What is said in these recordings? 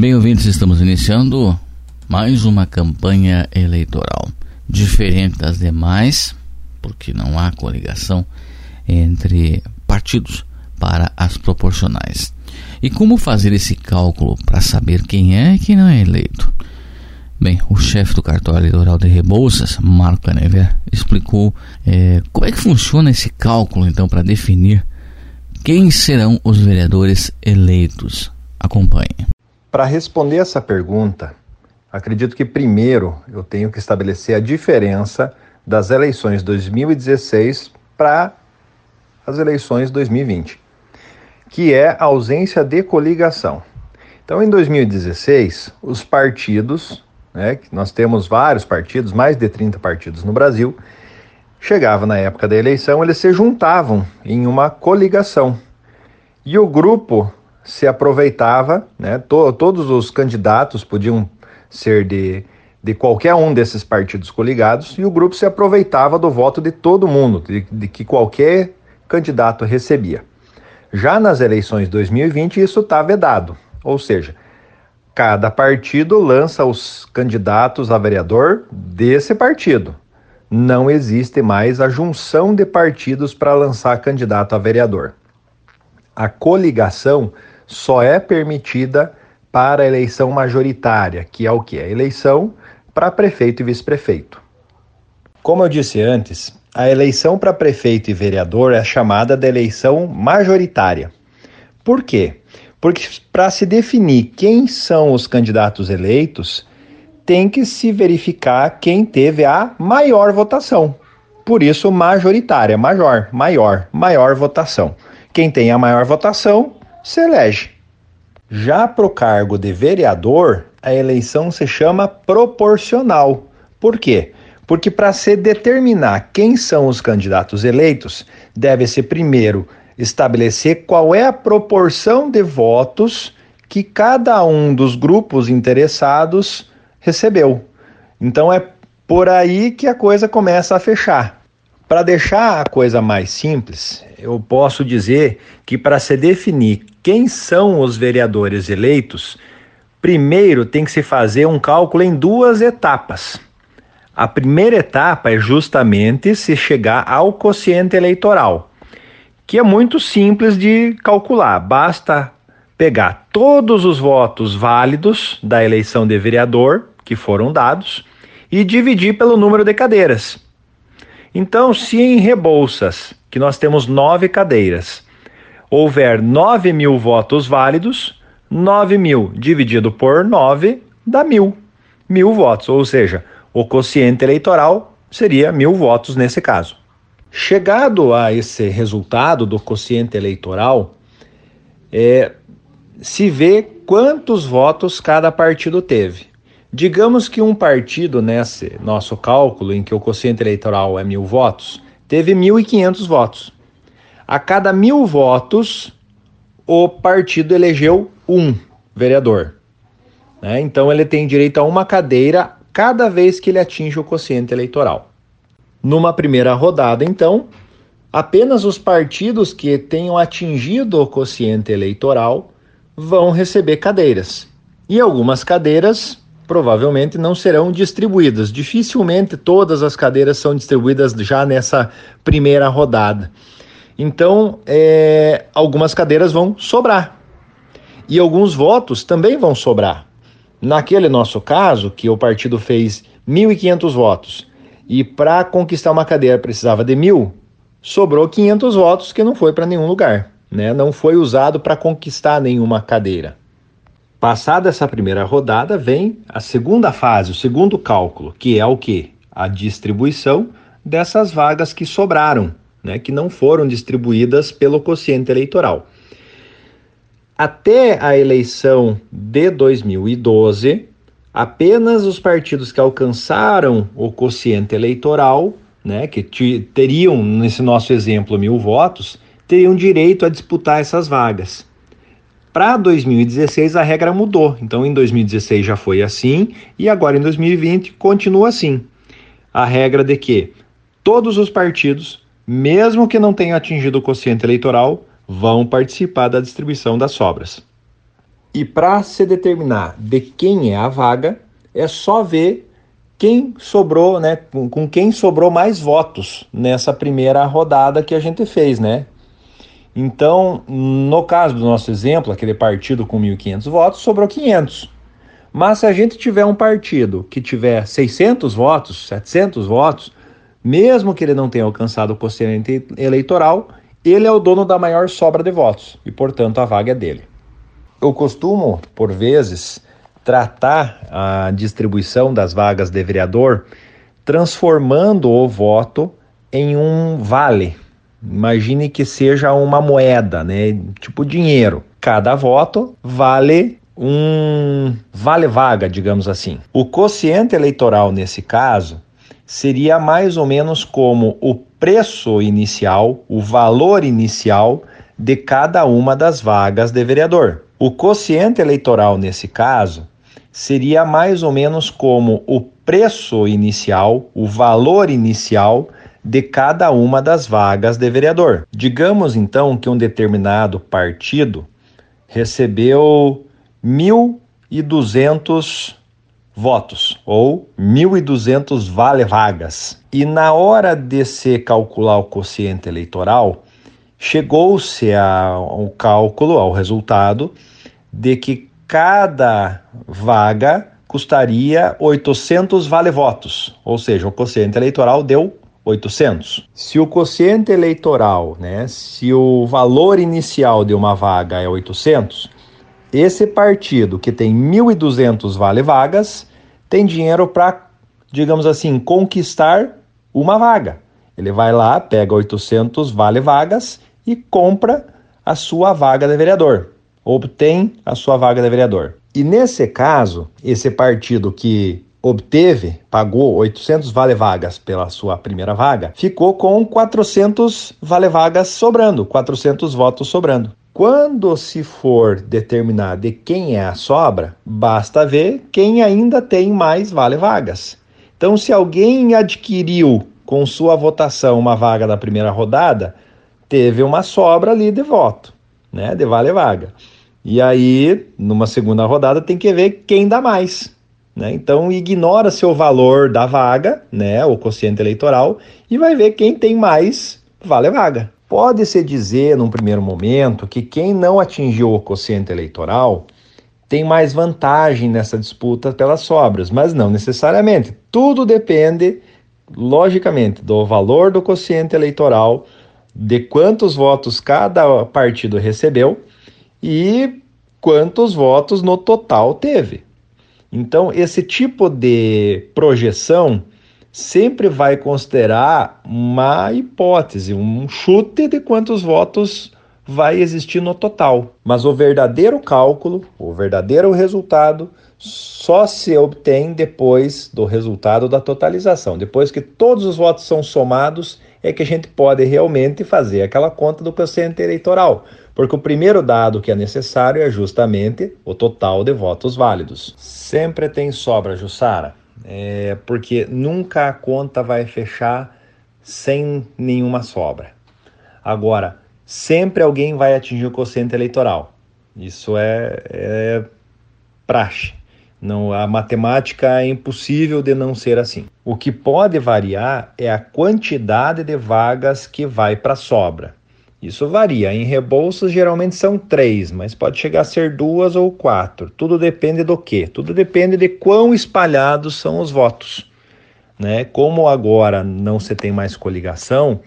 Bem, ouvintes, estamos iniciando mais uma campanha eleitoral. Diferente das demais, porque não há coligação entre partidos para as proporcionais. E como fazer esse cálculo para saber quem é e quem não é eleito? Bem, o chefe do cartório eleitoral de Rebouças, Marco Canever, explicou é, como é que funciona esse cálculo, então, para definir quem serão os vereadores eleitos. Acompanhe. Para responder essa pergunta, acredito que primeiro eu tenho que estabelecer a diferença das eleições 2016 para as eleições 2020 que é a ausência de coligação. Então, em 2016, os partidos, né, nós temos vários partidos, mais de 30 partidos no Brasil, chegava na época da eleição, eles se juntavam em uma coligação. E o grupo se aproveitava, né, to, todos os candidatos podiam ser de, de qualquer um desses partidos coligados, e o grupo se aproveitava do voto de todo mundo, de, de que qualquer candidato recebia. Já nas eleições 2020, isso está vedado, ou seja, cada partido lança os candidatos a vereador desse partido. Não existe mais a junção de partidos para lançar candidato a vereador. A coligação só é permitida para a eleição majoritária, que é o que? A eleição para prefeito e vice-prefeito. Como eu disse antes, a eleição para prefeito e vereador é chamada de eleição majoritária. Por quê? Porque para se definir quem são os candidatos eleitos, tem que se verificar quem teve a maior votação. Por isso, majoritária, maior, maior, maior votação. Quem tem a maior votação se elege. Já para o cargo de vereador, a eleição se chama proporcional. Por quê? Porque para se determinar quem são os candidatos eleitos, deve-se primeiro estabelecer qual é a proporção de votos que cada um dos grupos interessados recebeu. Então é por aí que a coisa começa a fechar. Para deixar a coisa mais simples, eu posso dizer que para se definir quem são os vereadores eleitos, primeiro tem que se fazer um cálculo em duas etapas. A primeira etapa é justamente se chegar ao quociente eleitoral, que é muito simples de calcular. Basta pegar todos os votos válidos da eleição de vereador que foram dados e dividir pelo número de cadeiras. Então, se em Rebouças, que nós temos nove cadeiras, houver 9 mil votos válidos, 9 mil dividido por 9 dá mil. Mil votos, ou seja, o quociente eleitoral seria mil votos nesse caso. Chegado a esse resultado do quociente eleitoral, é, se vê quantos votos cada partido teve. Digamos que um partido, nesse nosso cálculo, em que o quociente eleitoral é mil votos, teve 1.500 votos. A cada mil votos, o partido elegeu um vereador. Né? Então, ele tem direito a uma cadeira cada vez que ele atinge o quociente eleitoral. Numa primeira rodada, então, apenas os partidos que tenham atingido o quociente eleitoral vão receber cadeiras. E algumas cadeiras provavelmente não serão distribuídas. Dificilmente todas as cadeiras são distribuídas já nessa primeira rodada. Então, é, algumas cadeiras vão sobrar. E alguns votos também vão sobrar. Naquele nosso caso, que o partido fez 1.500 votos e para conquistar uma cadeira precisava de mil, sobrou 500 votos que não foi para nenhum lugar, né? não foi usado para conquistar nenhuma cadeira. Passada essa primeira rodada, vem a segunda fase, o segundo cálculo, que é o que? A distribuição dessas vagas que sobraram, né? que não foram distribuídas pelo quociente eleitoral. Até a eleição de 2012, apenas os partidos que alcançaram o quociente eleitoral, né, que teriam, nesse nosso exemplo, mil votos, teriam direito a disputar essas vagas. Para 2016 a regra mudou, então em 2016 já foi assim e agora em 2020 continua assim. A regra de que todos os partidos, mesmo que não tenham atingido o quociente eleitoral, vão participar da distribuição das sobras. E para se determinar de quem é a vaga, é só ver quem sobrou, né, com quem sobrou mais votos nessa primeira rodada que a gente fez, né? Então, no caso do nosso exemplo, aquele partido com 1.500 votos, sobrou 500. Mas se a gente tiver um partido que tiver 600 votos, 700 votos, mesmo que ele não tenha alcançado o quociente eleitoral, ele é o dono da maior sobra de votos e, portanto, a vaga é dele. Eu costumo, por vezes, tratar a distribuição das vagas de vereador transformando o voto em um vale. Imagine que seja uma moeda, né? Tipo dinheiro. Cada voto vale um vale vaga, digamos assim. O quociente eleitoral nesse caso seria mais ou menos como o preço inicial, o valor inicial de cada uma das vagas de vereador. O quociente eleitoral nesse caso seria mais ou menos como o preço inicial, o valor inicial de cada uma das vagas de vereador. Digamos então que um determinado partido recebeu 1.200 votos ou 1.200 vale-vagas. E na hora de se calcular o quociente eleitoral, chegou-se ao cálculo, ao resultado, de que cada vaga custaria 800 vale-votos, ou seja, o quociente eleitoral deu 800. Se o quociente eleitoral, né, se o valor inicial de uma vaga é 800, esse partido que tem 1.200 vale-vagas tem dinheiro para, digamos assim, conquistar uma vaga. Ele vai lá, pega 800 vale-vagas e compra a sua vaga de vereador obtém a sua vaga de vereador. E nesse caso, esse partido que obteve, pagou 800 vale-vagas pela sua primeira vaga, ficou com 400 vale-vagas sobrando, 400 votos sobrando. Quando se for determinar de quem é a sobra, basta ver quem ainda tem mais vale-vagas. Então, se alguém adquiriu com sua votação uma vaga da primeira rodada, teve uma sobra ali de voto, né, de vale-vaga. E aí, numa segunda rodada, tem que ver quem dá mais. Né? Então, ignora-se o valor da vaga, né, o quociente eleitoral, e vai ver quem tem mais vale a vaga. Pode-se dizer, num primeiro momento, que quem não atingiu o quociente eleitoral tem mais vantagem nessa disputa pelas sobras, mas não necessariamente. Tudo depende, logicamente, do valor do quociente eleitoral, de quantos votos cada partido recebeu e quantos votos no total teve. Então, esse tipo de projeção sempre vai considerar uma hipótese, um chute de quantos votos vai existir no total. Mas o verdadeiro cálculo, o verdadeiro resultado, só se obtém depois do resultado da totalização. Depois que todos os votos são somados, é que a gente pode realmente fazer aquela conta do quociente eleitoral porque o primeiro dado que é necessário é justamente o total de votos válidos. Sempre tem sobra, Jussara, é porque nunca a conta vai fechar sem nenhuma sobra. Agora, sempre alguém vai atingir o quociente eleitoral. Isso é, é praxe. Não, a matemática é impossível de não ser assim. O que pode variar é a quantidade de vagas que vai para sobra. Isso varia. Em rebolsas geralmente são três, mas pode chegar a ser duas ou quatro. Tudo depende do quê? Tudo depende de quão espalhados são os votos. Né? Como agora não se tem mais coligação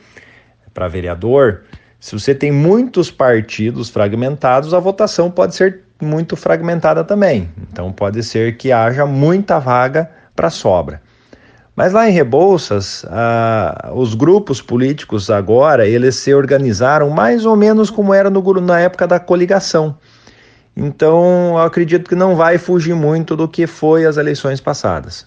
para vereador, se você tem muitos partidos fragmentados, a votação pode ser muito fragmentada também. Então pode ser que haja muita vaga para sobra. Mas lá em Rebouças, ah, os grupos políticos agora, eles se organizaram mais ou menos como era no, na época da coligação. Então, eu acredito que não vai fugir muito do que foi as eleições passadas.